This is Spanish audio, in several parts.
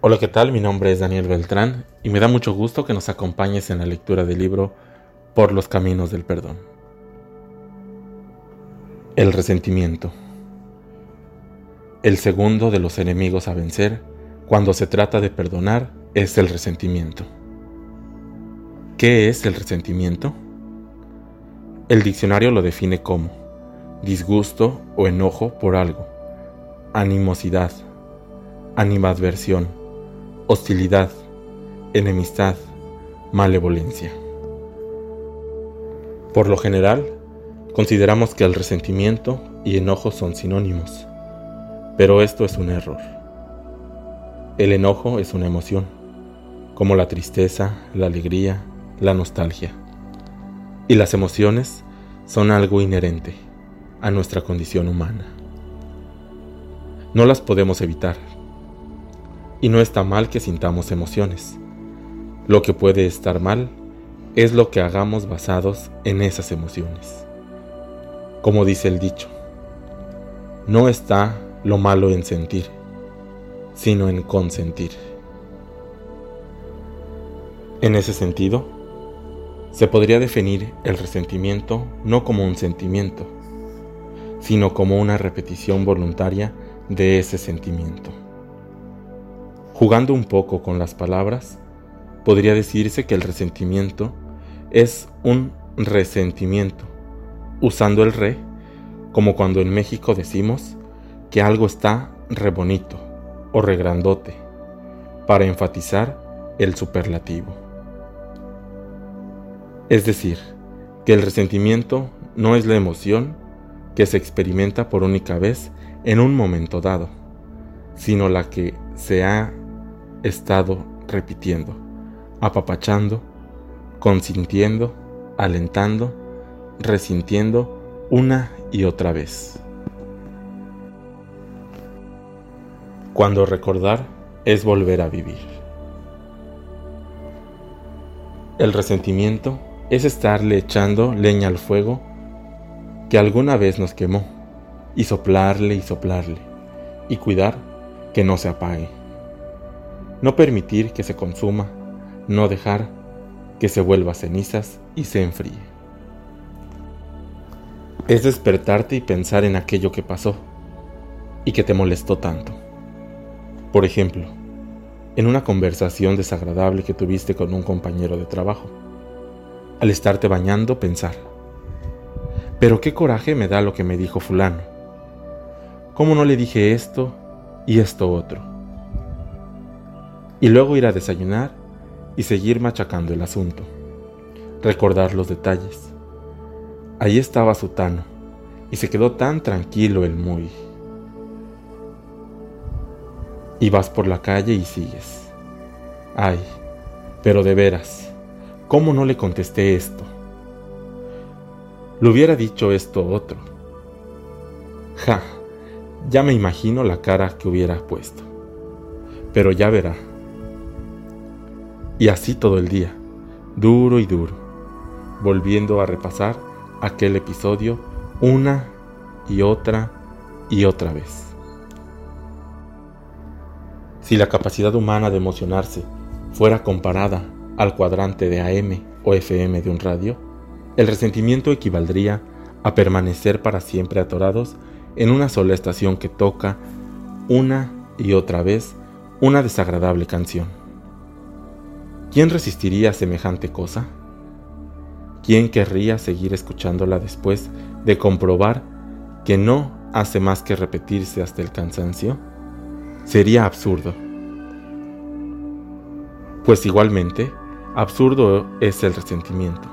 Hola, ¿qué tal? Mi nombre es Daniel Beltrán y me da mucho gusto que nos acompañes en la lectura del libro Por los Caminos del Perdón. El resentimiento. El segundo de los enemigos a vencer cuando se trata de perdonar es el resentimiento. ¿Qué es el resentimiento? El diccionario lo define como disgusto o enojo por algo, animosidad, animadversión, hostilidad, enemistad, malevolencia. Por lo general, consideramos que el resentimiento y enojo son sinónimos, pero esto es un error. El enojo es una emoción, como la tristeza, la alegría, la nostalgia. Y las emociones son algo inherente a nuestra condición humana. No las podemos evitar, y no está mal que sintamos emociones. Lo que puede estar mal es lo que hagamos basados en esas emociones. Como dice el dicho, no está lo malo en sentir, sino en consentir. En ese sentido, se podría definir el resentimiento no como un sentimiento, sino como una repetición voluntaria de ese sentimiento. Jugando un poco con las palabras, podría decirse que el resentimiento es un resentimiento, usando el re como cuando en México decimos que algo está re bonito o re grandote, para enfatizar el superlativo. Es decir, que el resentimiento no es la emoción que se experimenta por única vez en un momento dado, sino la que se ha estado repitiendo, apapachando, consintiendo, alentando, resintiendo una y otra vez. Cuando recordar es volver a vivir. El resentimiento es estarle echando leña al fuego que alguna vez nos quemó y soplarle y soplarle y cuidar que no se apague no permitir que se consuma, no dejar que se vuelva cenizas y se enfríe. Es despertarte y pensar en aquello que pasó y que te molestó tanto. Por ejemplo, en una conversación desagradable que tuviste con un compañero de trabajo. Al estarte bañando, pensar, pero qué coraje me da lo que me dijo fulano. ¿Cómo no le dije esto y esto otro? Y luego ir a desayunar y seguir machacando el asunto. Recordar los detalles. Ahí estaba Sutano y se quedó tan tranquilo el muy. Y vas por la calle y sigues. Ay, pero de veras, ¿cómo no le contesté esto? Le hubiera dicho esto otro. Ja, ya me imagino la cara que hubiera puesto. Pero ya verá. Y así todo el día, duro y duro, volviendo a repasar aquel episodio una y otra y otra vez. Si la capacidad humana de emocionarse fuera comparada al cuadrante de AM o FM de un radio, el resentimiento equivaldría a permanecer para siempre atorados en una sola estación que toca una y otra vez una desagradable canción. ¿Quién resistiría a semejante cosa? ¿Quién querría seguir escuchándola después de comprobar que no hace más que repetirse hasta el cansancio? Sería absurdo. Pues igualmente, absurdo es el resentimiento.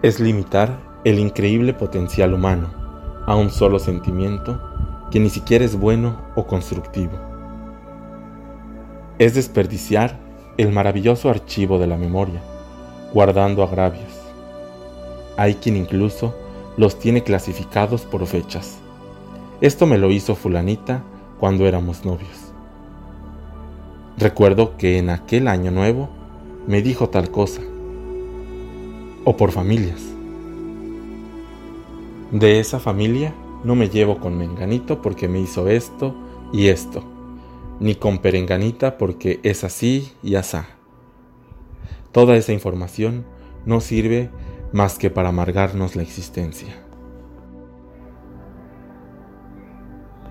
Es limitar el increíble potencial humano a un solo sentimiento que ni siquiera es bueno o constructivo. Es desperdiciar el maravilloso archivo de la memoria, guardando agravios. Hay quien incluso los tiene clasificados por fechas. Esto me lo hizo fulanita cuando éramos novios. Recuerdo que en aquel año nuevo me dijo tal cosa. O por familias. De esa familia no me llevo con menganito porque me hizo esto y esto. Ni con perenganita porque es así y asá. Toda esa información no sirve más que para amargarnos la existencia.